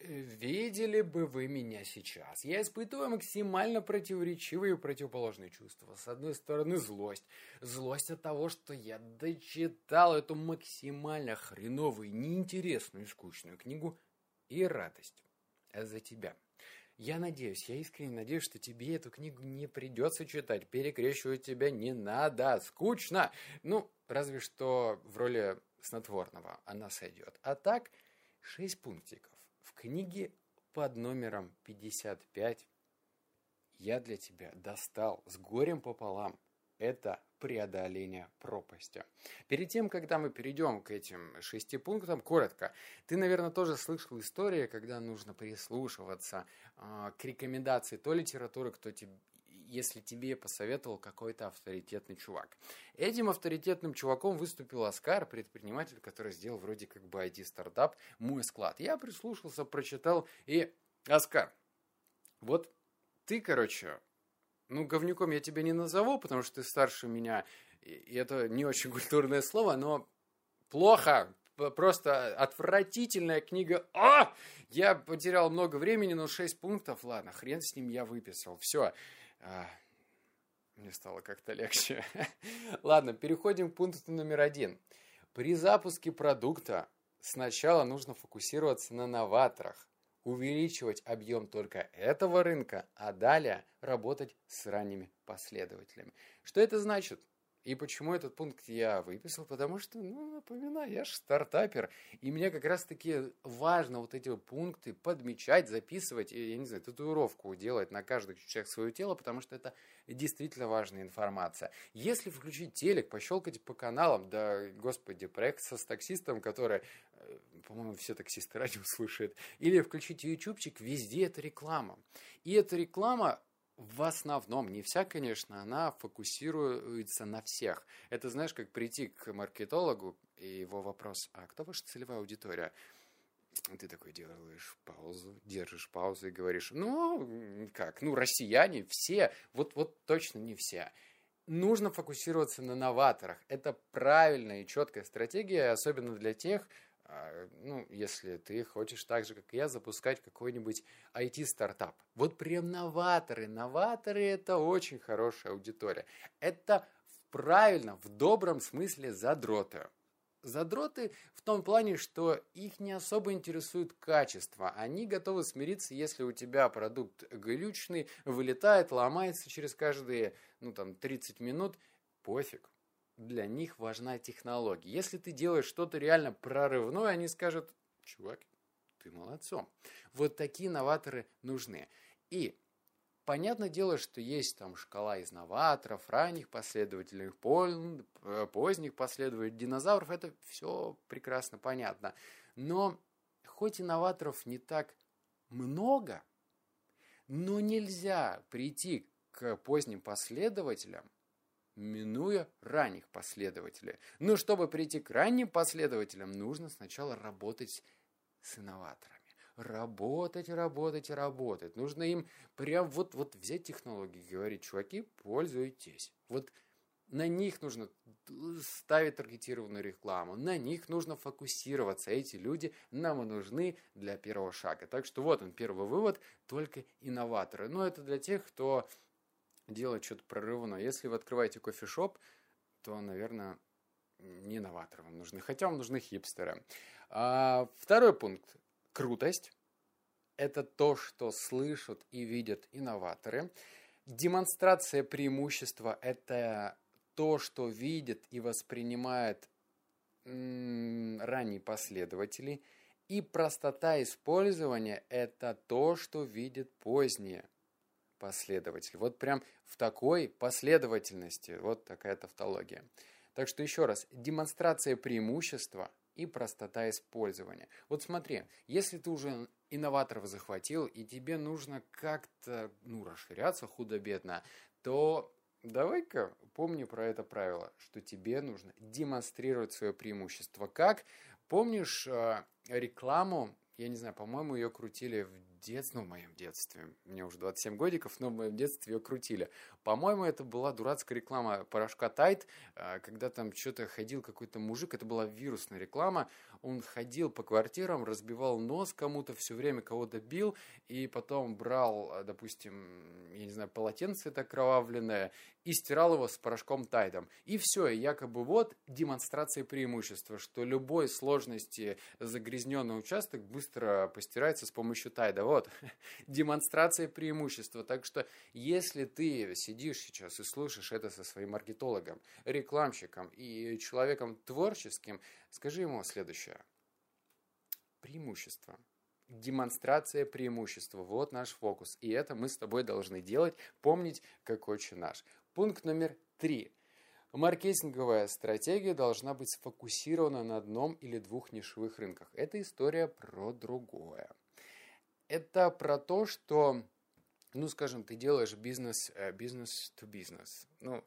Видели бы вы меня сейчас. Я испытываю максимально противоречивые и противоположные чувства. С одной стороны, злость. Злость от того, что я дочитал эту максимально хреновую, неинтересную и скучную книгу. И радость за тебя. Я надеюсь, я искренне надеюсь, что тебе эту книгу не придется читать. Перекрещивать тебя не надо. Скучно. Ну, разве что в роли снотворного она сойдет. А так, шесть пунктиков в книге под номером 55 я для тебя достал с горем пополам. Это преодоление пропасти. Перед тем, когда мы перейдем к этим шести пунктам, коротко, ты, наверное, тоже слышал истории, когда нужно прислушиваться э, к рекомендации той литературы, кто тебе, если тебе посоветовал какой-то авторитетный чувак. Этим авторитетным чуваком выступил Оскар, предприниматель, который сделал вроде как бы IT-стартап «Мой склад». Я прислушался, прочитал, и Оскар, вот ты, короче, ну, говнюком я тебя не назову, потому что ты старше меня, и это не очень культурное слово, но плохо, просто отвратительная книга. А! Я потерял много времени, но 6 пунктов, ладно, хрен с ним я выписал. Все, а, мне стало как-то легче. Ладно, переходим к пункту номер один. При запуске продукта сначала нужно фокусироваться на новаторах, увеличивать объем только этого рынка, а далее работать с ранними последователями. Что это значит? И почему этот пункт я выписал? Потому что, ну, напоминаю, я же стартапер, и мне как раз-таки важно вот эти пункты подмечать, записывать, и, я не знаю, татуировку делать на каждый частях своего тела, потому что это действительно важная информация. Если включить телек, пощелкать по каналам, да, господи, проект со с таксистом, который, э, по-моему, все таксисты радио слушают, или включить ютубчик, везде это реклама. И эта реклама в основном, не вся, конечно, она фокусируется на всех. Это знаешь, как прийти к маркетологу и его вопрос, а кто ваша целевая аудитория? Ты такой делаешь паузу, держишь паузу и говоришь, ну, как, ну, россияне все, вот, вот точно не все. Нужно фокусироваться на новаторах. Это правильная и четкая стратегия, особенно для тех, ну, если ты хочешь так же, как я, запускать какой-нибудь IT-стартап. Вот прям новаторы. Новаторы – это очень хорошая аудитория. Это правильно, в добром смысле задроты. Задроты в том плане, что их не особо интересует качество. Они готовы смириться, если у тебя продукт глючный, вылетает, ломается через каждые ну, там, 30 минут. Пофиг, для них важна технология. Если ты делаешь что-то реально прорывное, они скажут, чувак, ты молодцом. Вот такие новаторы нужны. И понятное дело, что есть там шкала из новаторов, ранних последователей, э, поздних последователей, динозавров, это все прекрасно понятно. Но хоть инноваторов не так много, но нельзя прийти к поздним последователям минуя ранних последователей. Но чтобы прийти к ранним последователям, нужно сначала работать с инноваторами. Работать, работать, работать. Нужно им прям вот, вот взять технологии и говорить, чуваки, пользуйтесь. Вот на них нужно ставить таргетированную рекламу, на них нужно фокусироваться. Эти люди нам нужны для первого шага. Так что вот он, первый вывод, только инноваторы. Но это для тех, кто делать что-то прорывное. Если вы открываете кофешоп, то, наверное, не новаторы вам нужны, хотя вам нужны хипстеры. А, второй пункт – крутость. Это то, что слышат и видят инноваторы. Демонстрация преимущества – это то, что видят и воспринимают ранние последователи. И простота использования – это то, что видят поздние последователь. Вот прям в такой последовательности, вот такая тавтология. Так что еще раз, демонстрация преимущества и простота использования. Вот смотри, если ты уже инноваторов захватил, и тебе нужно как-то, ну, расширяться худо-бедно, то давай-ка помни про это правило, что тебе нужно демонстрировать свое преимущество. Как? Помнишь э, рекламу, я не знаю, по-моему, ее крутили в детстве, ну, в моем детстве, мне уже 27 годиков, но в моем детстве ее крутили. По-моему, это была дурацкая реклама порошка Тайт, а, когда там что-то ходил какой-то мужик, это была вирусная реклама, он ходил по квартирам, разбивал нос кому-то, все время кого-то бил, и потом брал, допустим, я не знаю, полотенце это кровавленное, и стирал его с порошком Тайдом. И все, якобы вот демонстрация преимущества, что любой сложности загрязненный участок быстро постирается с помощью Тайда. Вот, демонстрация преимущества. Так что, если ты сидишь сейчас и слушаешь это со своим маркетологом, рекламщиком и человеком творческим, скажи ему следующее. Преимущество демонстрация преимущества. Вот наш фокус. И это мы с тобой должны делать, помнить, как отче наш. Пункт номер три. Маркетинговая стратегия должна быть сфокусирована на одном или двух нишевых рынках. Это история про другое. Это про то, что, ну, скажем, ты делаешь бизнес, э, бизнес to бизнес. Ну,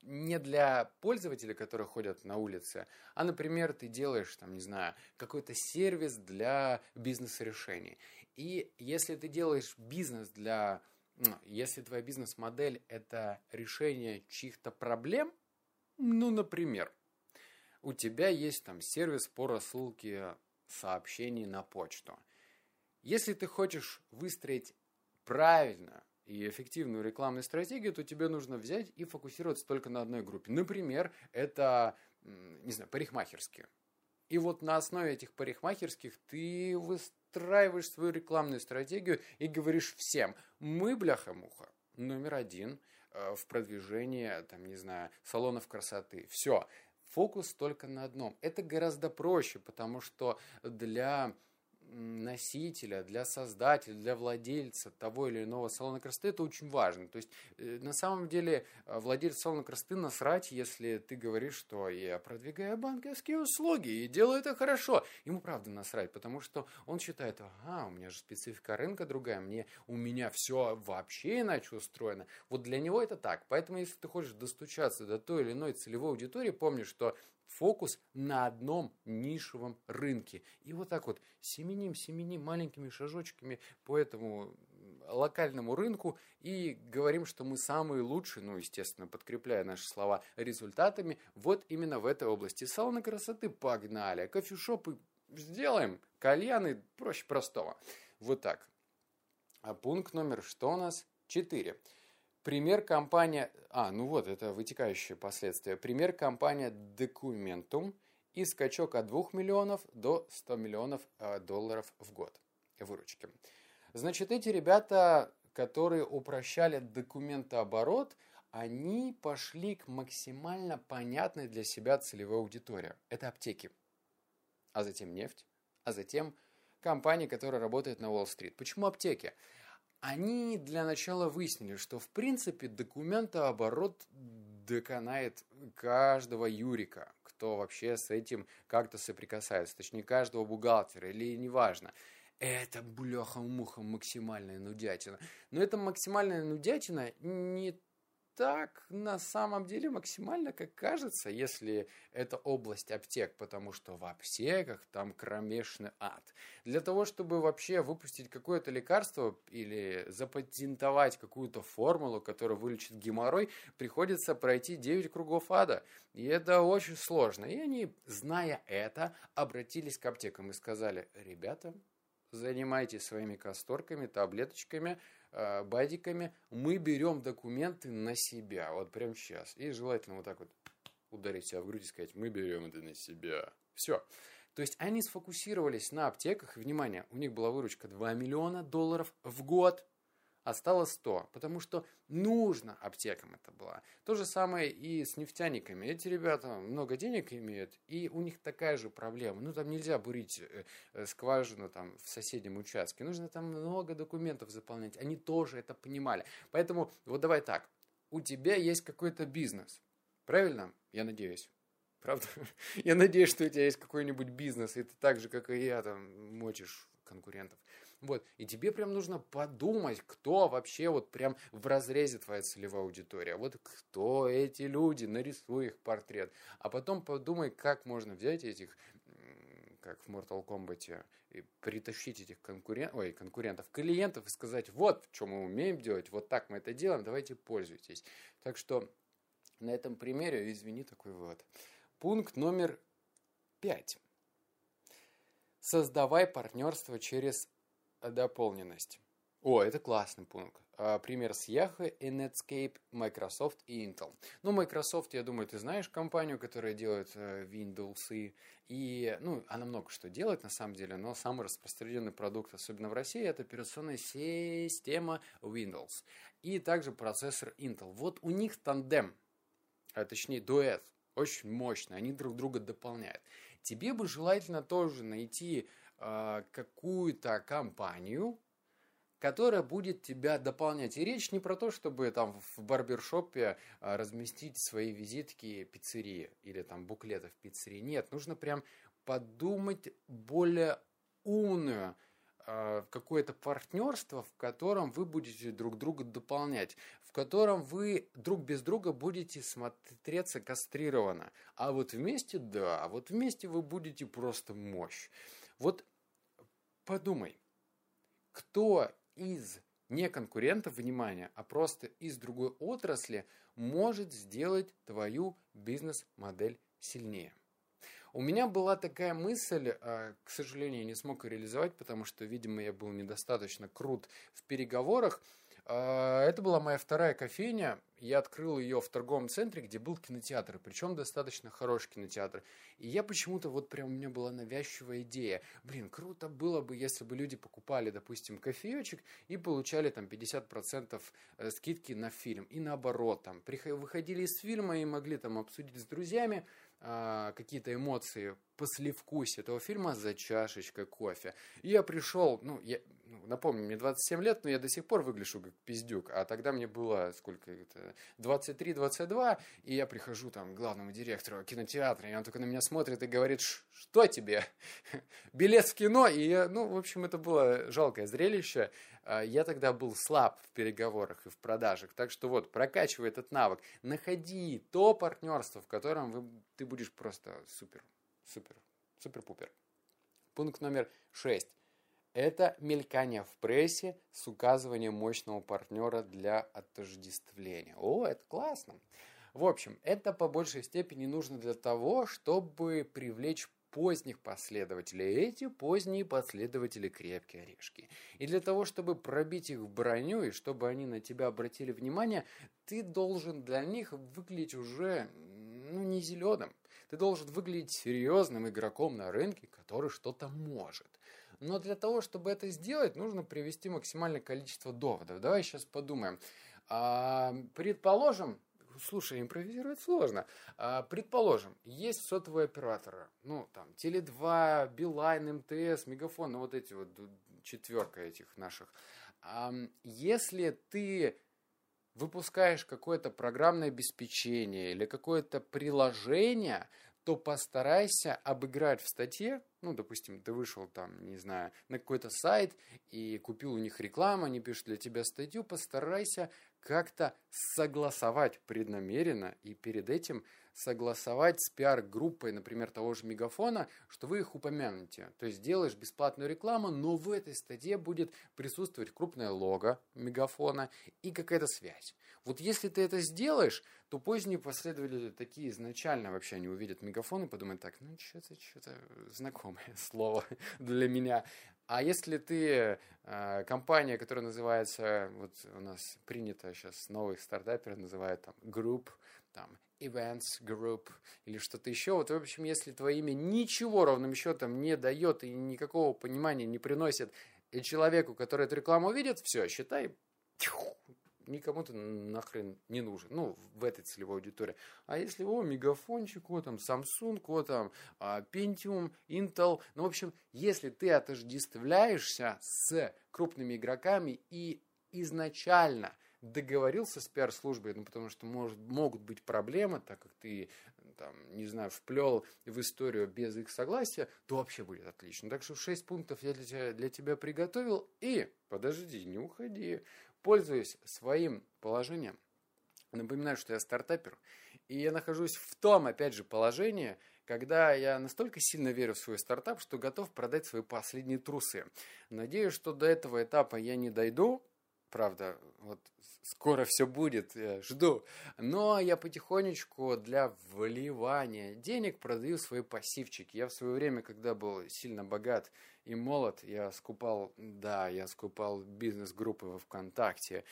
не для пользователей, которые ходят на улице, а, например, ты делаешь, там, не знаю, какой-то сервис для бизнес-решений. И если ты делаешь бизнес для если твоя бизнес-модель – это решение чьих-то проблем, ну, например, у тебя есть там сервис по рассылке сообщений на почту. Если ты хочешь выстроить правильно и эффективную рекламную стратегию, то тебе нужно взять и фокусироваться только на одной группе. Например, это, не знаю, парикмахерские. И вот на основе этих парикмахерских ты выстраиваешь свою рекламную стратегию и говоришь всем, мы, бляха-муха, номер один э, в продвижении, там, не знаю, салонов красоты. Все. Фокус только на одном. Это гораздо проще, потому что для носителя, для создателя, для владельца того или иного салона красоты это очень важно. То есть, э, на самом деле, э, владелец салона красоты насрать, если ты говоришь, что я продвигаю банковские услуги и делаю это хорошо. Ему правда насрать, потому что он считает, ага, у меня же специфика рынка другая, мне, у меня все вообще иначе устроено. Вот для него это так. Поэтому, если ты хочешь достучаться до той или иной целевой аудитории, помни, что фокус на одном нишевом рынке. И вот так вот семеним, семеним маленькими шажочками по этому локальному рынку и говорим, что мы самые лучшие, ну, естественно, подкрепляя наши слова результатами, вот именно в этой области. Салоны красоты погнали, кофешопы сделаем, кальяны проще простого. Вот так. А пункт номер что у нас? Четыре. Пример компания... А, ну вот, это вытекающие последствия. Пример компания Documentum и скачок от 2 миллионов до 100 миллионов э, долларов в год выручки. Значит, эти ребята, которые упрощали документооборот, они пошли к максимально понятной для себя целевой аудитории. Это аптеки. А затем нефть. А затем компании, которые работают на Уолл-стрит. Почему аптеки? Они для начала выяснили, что в принципе документооборот доконает каждого юрика, кто вообще с этим как-то соприкасается, точнее каждого бухгалтера или неважно. Это бляха-муха максимальная нудятина. Но эта максимальная нудятина не так на самом деле максимально, как кажется, если это область аптек, потому что в аптеках там кромешный ад. Для того, чтобы вообще выпустить какое-то лекарство или запатентовать какую-то формулу, которая вылечит геморрой, приходится пройти 9 кругов ада. И это очень сложно. И они, зная это, обратились к аптекам и сказали, ребята, занимайтесь своими касторками, таблеточками, э, бадиками, мы берем документы на себя, вот прямо сейчас. И желательно вот так вот ударить себя в грудь и сказать, мы берем это на себя. Все. То есть они сфокусировались на аптеках, внимание, у них была выручка 2 миллиона долларов в год – осталось 100, потому что нужно аптекам это было. То же самое и с нефтяниками. Эти ребята много денег имеют, и у них такая же проблема. Ну, там нельзя бурить э, э, скважину там в соседнем участке. Нужно там много документов заполнять. Они тоже это понимали. Поэтому вот давай так. У тебя есть какой-то бизнес. Правильно? Я надеюсь. Правда? Я надеюсь, что у тебя есть какой-нибудь бизнес, и ты так же, как и я, там, мочишь конкурентов. Вот. И тебе прям нужно подумать, кто вообще вот прям в разрезе твоя целевая аудитория. Вот кто эти люди, нарисуй их портрет. А потом подумай, как можно взять этих как в Mortal Kombat, и притащить этих конкурент, ой, конкурентов, клиентов и сказать, вот, что мы умеем делать, вот так мы это делаем, давайте пользуйтесь. Так что на этом примере, извини, такой вывод. Пункт номер пять. Создавай партнерство через дополненность. О, это классный пункт. А, пример с Yahoo Netscape, Microsoft и Intel. Ну, Microsoft, я думаю, ты знаешь компанию, которая делает э, Windows. И, ну, она много что делает на самом деле, но самый распространенный продукт, особенно в России, это операционная система Windows. И также процессор Intel. Вот у них тандем, а точнее дуэт, очень мощный, они друг друга дополняют. Тебе бы желательно тоже найти э, какую-то компанию, которая будет тебя дополнять. И речь не про то, чтобы там в барбершопе а, разместить свои визитки пиццерии или там буклетов пиццерии. Нет, нужно прям подумать более умную а, какое-то партнерство, в котором вы будете друг друга дополнять, в котором вы друг без друга будете смотреться кастрированно. А вот вместе, да, а вот вместе вы будете просто мощь. Вот подумай, кто из не конкурентов, внимания, а просто из другой отрасли может сделать твою бизнес-модель сильнее. У меня была такая мысль, а, к сожалению, я не смог ее реализовать, потому что, видимо, я был недостаточно крут в переговорах. А, это была моя вторая кофейня. Я открыл ее в торговом центре, где был кинотеатр, причем достаточно хороший кинотеатр. И я почему-то, вот прям у меня была навязчивая идея. Блин, круто было бы, если бы люди покупали, допустим, кофеечек и получали там 50% э, скидки на фильм. И наоборот, там, выходили из фильма и могли там обсудить с друзьями, а, какие-то эмоции послевкусие этого фильма за чашечкой кофе. И я пришел, ну, я, напомню, мне 27 лет, но я до сих пор выгляжу как пиздюк, а тогда мне было, сколько это, 23-22, и я прихожу там к главному директору кинотеатра, и он только на меня смотрит и говорит, что тебе? Билет в кино? И я, ну, в общем, это было жалкое зрелище. А, я тогда был слаб в переговорах и в продажах, так что вот, прокачивай этот навык, находи то партнерство, в котором вы, ты будешь просто супер, супер, супер-пупер. Пункт номер шесть это мелькание в прессе с указыванием мощного партнера для отождествления. О, это классно. В общем, это по большей степени нужно для того, чтобы привлечь поздних последователей. Эти поздние последователи крепкие орешки. И для того, чтобы пробить их в броню и чтобы они на тебя обратили внимание, ты должен для них выглядеть уже ну, не зеленым. Ты должен выглядеть серьезным игроком на рынке, который что-то может. Но для того, чтобы это сделать, нужно привести максимальное количество доводов. Давай сейчас подумаем. А, предположим, слушай, импровизировать сложно. А, предположим, есть сотовые операторы, ну, там, Теле2, Билайн, МТС, Мегафон, ну, вот эти вот четверка этих наших. Если ты выпускаешь какое-то программное обеспечение или какое-то приложение, то постарайся обыграть в статье, ну, допустим, ты вышел там, не знаю, на какой-то сайт и купил у них рекламу, они пишут для тебя статью, постарайся как-то согласовать преднамеренно и перед этим согласовать с пиар-группой, например, того же Мегафона, что вы их упомянете. То есть делаешь бесплатную рекламу, но в этой статье будет присутствовать крупное лого Мегафона и какая-то связь. Вот если ты это сделаешь, то поздние последователи такие изначально вообще не увидят Мегафон и подумают так, ну что-то, что-то знакомое слово для меня. А если ты э, компания, которая называется, вот у нас принято сейчас новых стартаперов называют там Group, там Events Group или что-то еще. Вот, в общем, если твое имя ничего ровным счетом не дает и никакого понимания не приносит человеку, который эту рекламу видит, все, считай, никому ты нахрен не нужен, ну, в этой целевой аудитории. А если, о, мегафончик, о, там, Samsung, о, там, а, Pentium, Intel, ну, в общем, если ты отождествляешься с крупными игроками и изначально – договорился с пиар-службой, ну, потому что может, могут быть проблемы, так как ты, там, не знаю, вплел в историю без их согласия, то вообще будет отлично. Так что 6 пунктов я для тебя, для тебя приготовил. И, подожди, не уходи, пользуясь своим положением, напоминаю, что я стартапер, и я нахожусь в том, опять же, положении, когда я настолько сильно верю в свой стартап, что готов продать свои последние трусы. Надеюсь, что до этого этапа я не дойду, правда, вот скоро все будет, я жду. Но я потихонечку для вливания денег продаю свои пассивчики. Я в свое время, когда был сильно богат и молод, я скупал, да, я скупал бизнес-группы во ВКонтакте,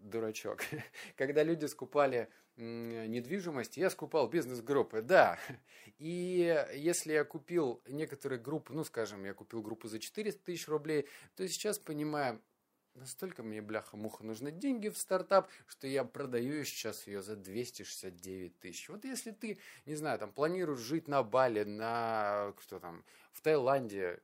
дурачок. Когда люди скупали недвижимость, я скупал бизнес-группы, да. И если я купил некоторые группы, ну, скажем, я купил группу за 400 тысяч рублей, то сейчас понимаю, настолько мне, бляха-муха, нужны деньги в стартап, что я продаю сейчас ее за 269 тысяч. Вот если ты, не знаю, там, планируешь жить на Бали, на, что там, в Таиланде,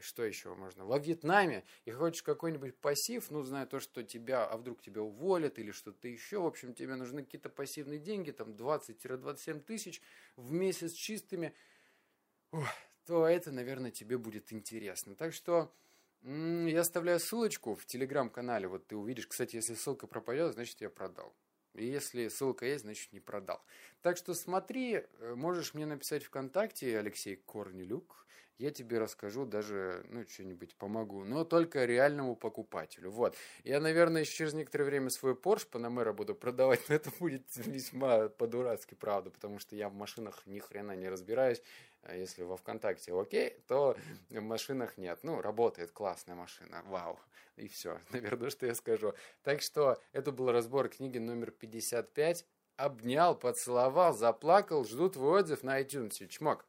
что еще можно, во Вьетнаме, и хочешь какой-нибудь пассив, ну, зная то, что тебя, а вдруг тебя уволят или что-то еще, в общем, тебе нужны какие-то пассивные деньги, там, 20-27 тысяч в месяц чистыми, то это, наверное, тебе будет интересно. Так что я оставляю ссылочку в телеграм-канале, вот ты увидишь. Кстати, если ссылка пропадет, значит я продал. И если ссылка есть, значит не продал. Так что смотри, э, можешь мне написать ВКонтакте, Алексей Корнелюк. Я тебе расскажу, даже, ну, что-нибудь помогу. Но только реальному покупателю. Вот. Я, наверное, через некоторое время свой Porsche Panamera буду продавать, но это будет весьма по-дурацки, правда, потому что я в машинах ни хрена не разбираюсь. А если во ВКонтакте окей, то в машинах нет. Ну, работает классная машина, вау. И все, наверное, что я скажу. Так что это был разбор книги номер 55. Обнял, поцеловал, заплакал. Жду твой отзыв на iTunes. Чмок.